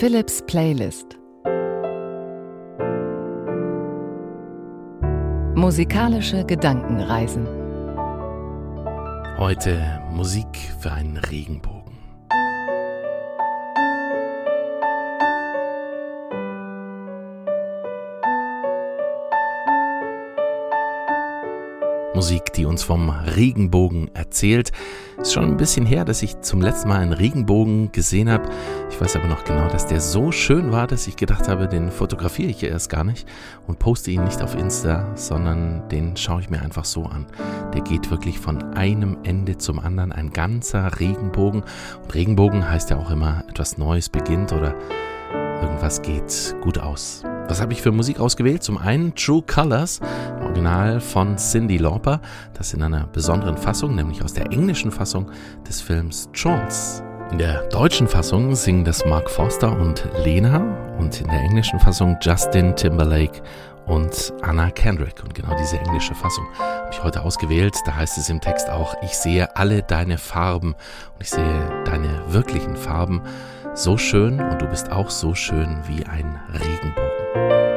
Philips Playlist Musikalische Gedankenreisen Heute Musik für einen Regenbogen. Musik, die uns vom Regenbogen erzählt. Ist schon ein bisschen her, dass ich zum letzten Mal einen Regenbogen gesehen habe. Ich weiß aber noch genau, dass der so schön war, dass ich gedacht habe, den fotografiere ich erst gar nicht und poste ihn nicht auf Insta, sondern den schaue ich mir einfach so an. Der geht wirklich von einem Ende zum anderen, ein ganzer Regenbogen. Und Regenbogen heißt ja auch immer, etwas Neues beginnt oder irgendwas geht gut aus. Was habe ich für Musik ausgewählt? Zum einen True Colors, Original von Cindy Lauper, das in einer besonderen Fassung, nämlich aus der englischen Fassung des Films Trolls. In der deutschen Fassung singen das Mark Forster und Lena und in der englischen Fassung Justin Timberlake und Anna Kendrick. Und genau diese englische Fassung habe ich heute ausgewählt. Da heißt es im Text auch, ich sehe alle deine Farben und ich sehe deine wirklichen Farben so schön und du bist auch so schön wie ein Regenbogen.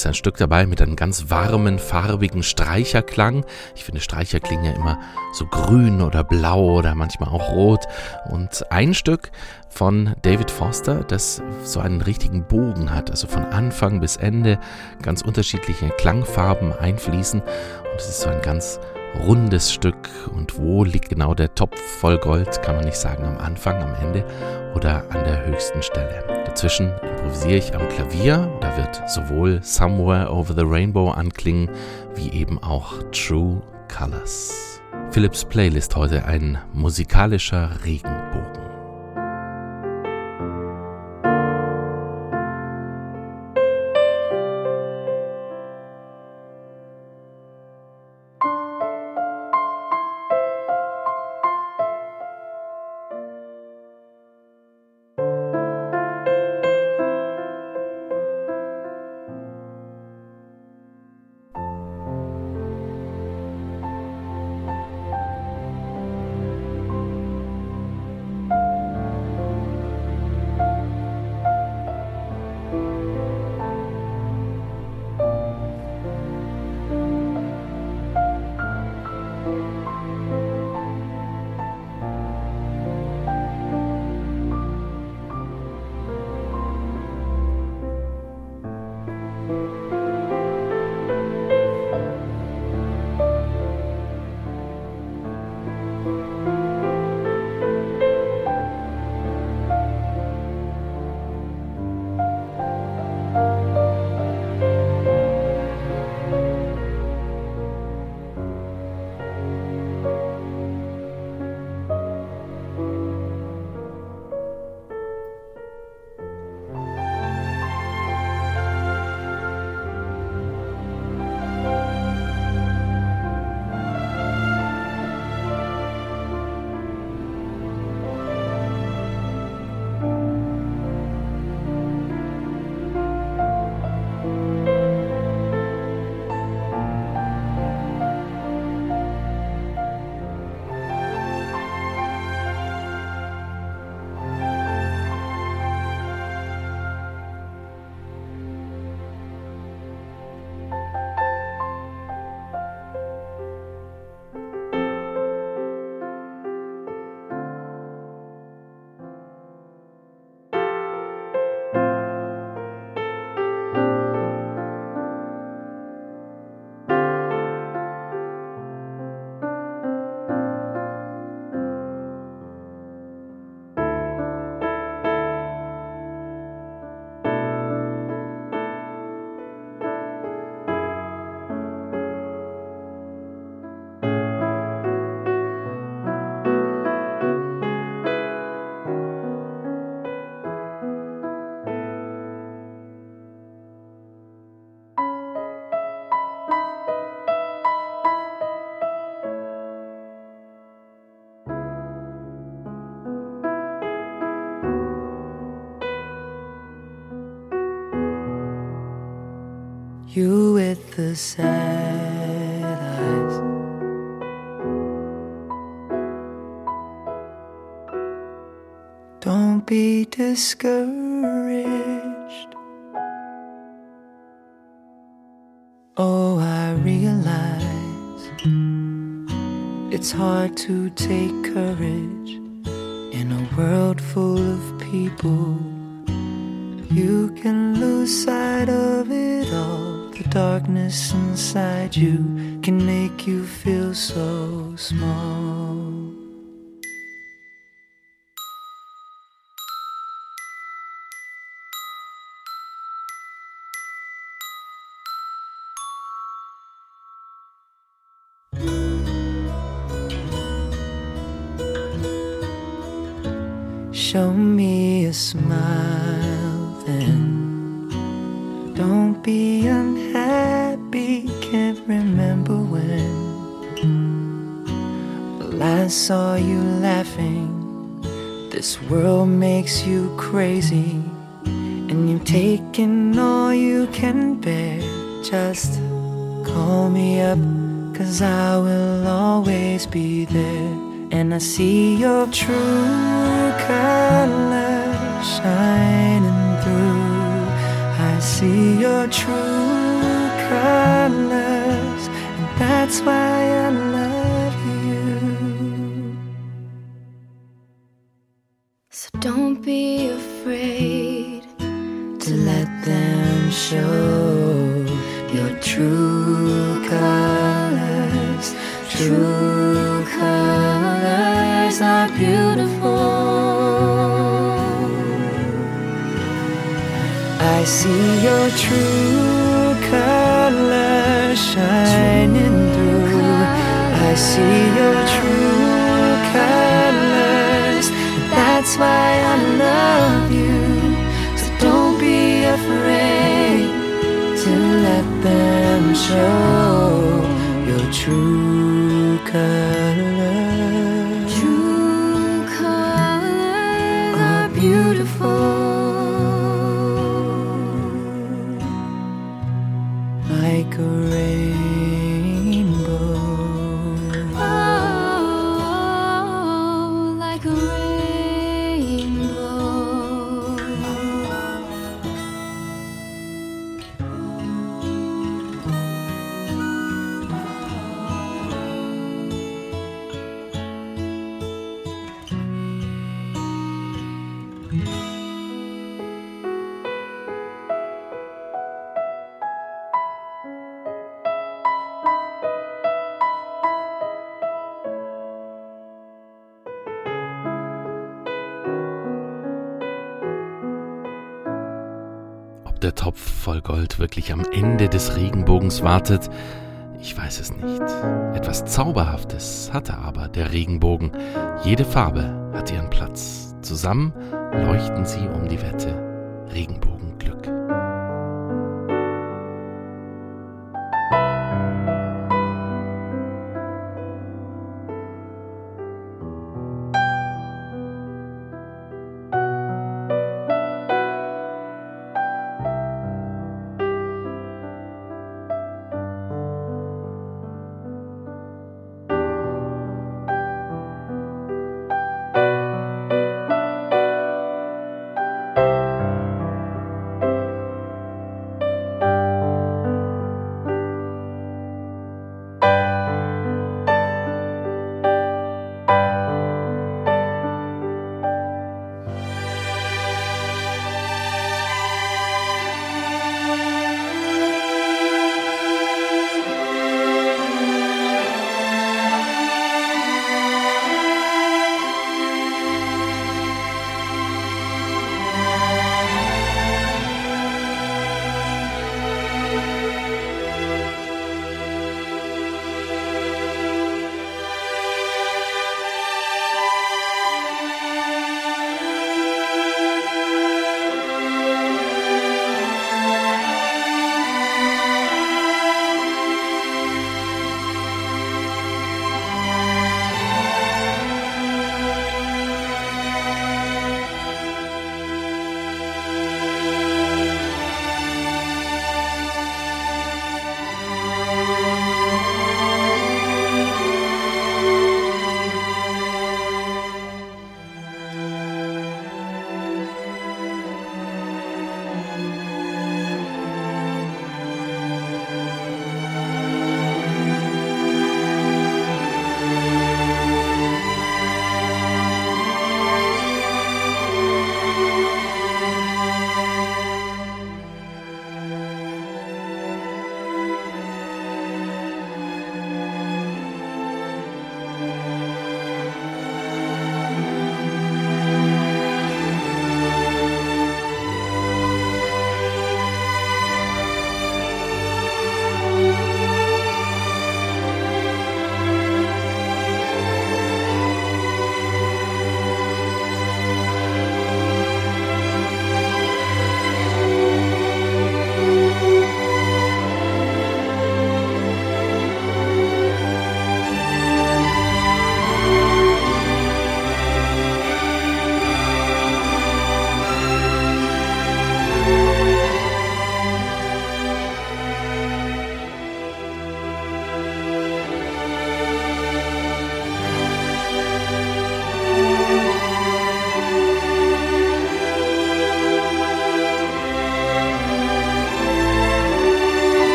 Ist ein Stück dabei mit einem ganz warmen, farbigen Streicherklang. Ich finde, Streicher klingen ja immer so grün oder blau oder manchmal auch rot. Und ein Stück von David Foster, das so einen richtigen Bogen hat, also von Anfang bis Ende ganz unterschiedliche Klangfarben einfließen. Und es ist so ein ganz rundes Stück. Und wo liegt genau der Topf voll Gold, kann man nicht sagen, am Anfang, am Ende oder an der höchsten Stelle. Dazwischen improvisiere ich am Klavier. Da wird sowohl Somewhere Over the Rainbow anklingen, wie eben auch True Colors. Philips Playlist heute ein musikalischer Regenbogen. Sad eyes. Don't be discouraged. Oh, I realize it's hard to take courage in a world full of people. You can lose sight of it all. The darkness inside you can make you feel so small. Show me a smile saw you laughing. This world makes you crazy, and you've taken all you can bear. Just call me up, cause I will always be there. And I see your true colors shining through. I see your true colors, and that's why I love don't be afraid to let them show your true colors. True colors are beautiful. I see your true colors shining through. I see your true colors. That's why then show your true color der Topf voll Gold wirklich am Ende des Regenbogens wartet, ich weiß es nicht. Etwas Zauberhaftes hatte aber der Regenbogen. Jede Farbe hat ihren Platz. Zusammen leuchten sie um die Wette. Regenbogenglück.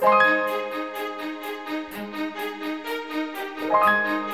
Thank you.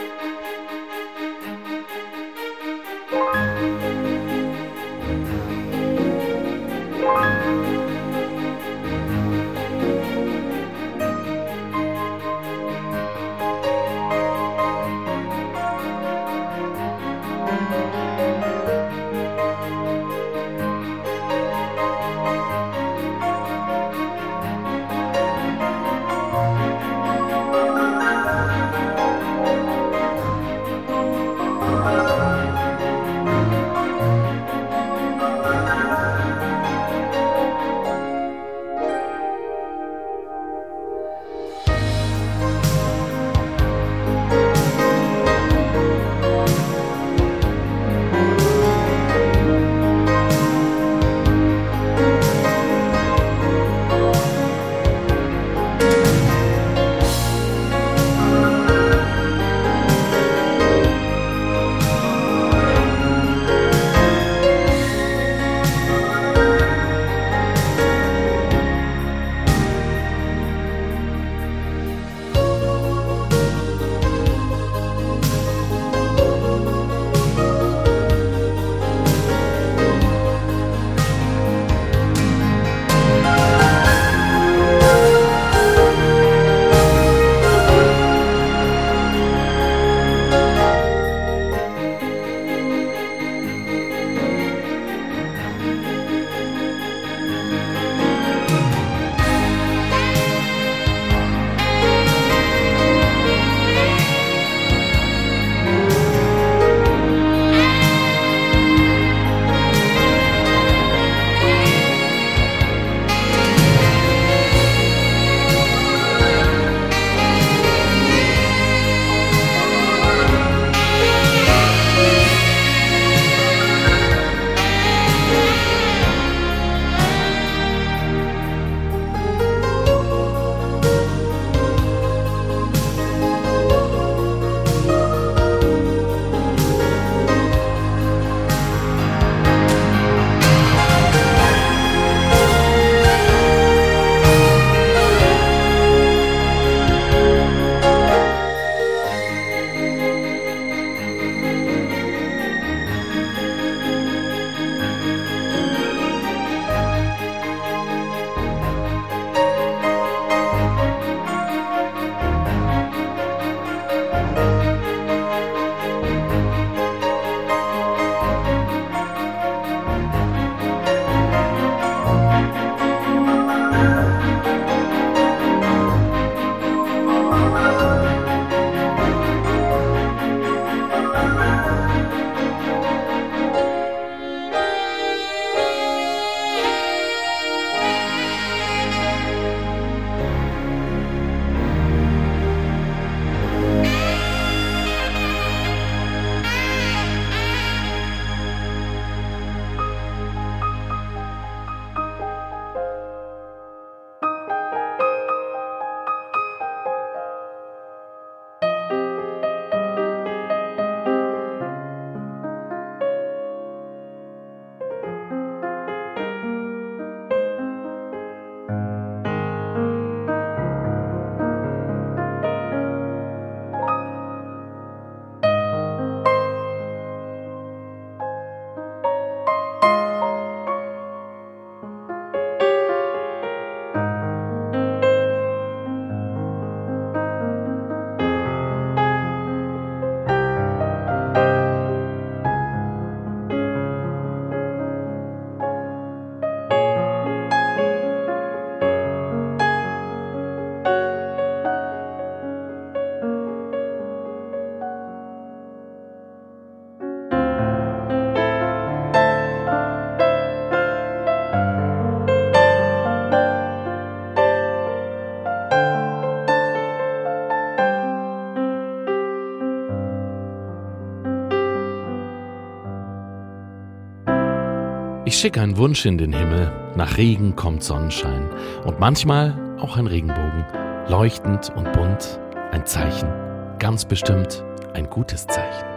Ich schicke einen Wunsch in den Himmel, nach Regen kommt Sonnenschein. Und manchmal auch ein Regenbogen, leuchtend und bunt, ein Zeichen, ganz bestimmt ein gutes Zeichen.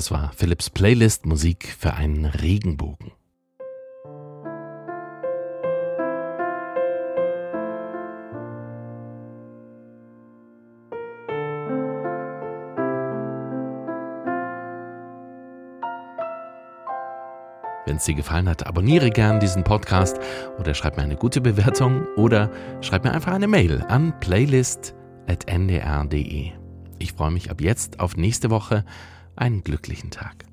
Das war Philips Playlist Musik für einen Regenbogen. Wenn es dir gefallen hat, abonniere gern diesen Podcast oder schreib mir eine gute Bewertung oder schreib mir einfach eine Mail an playlist.ndr.de. Ich freue mich ab jetzt auf nächste Woche. Einen glücklichen Tag.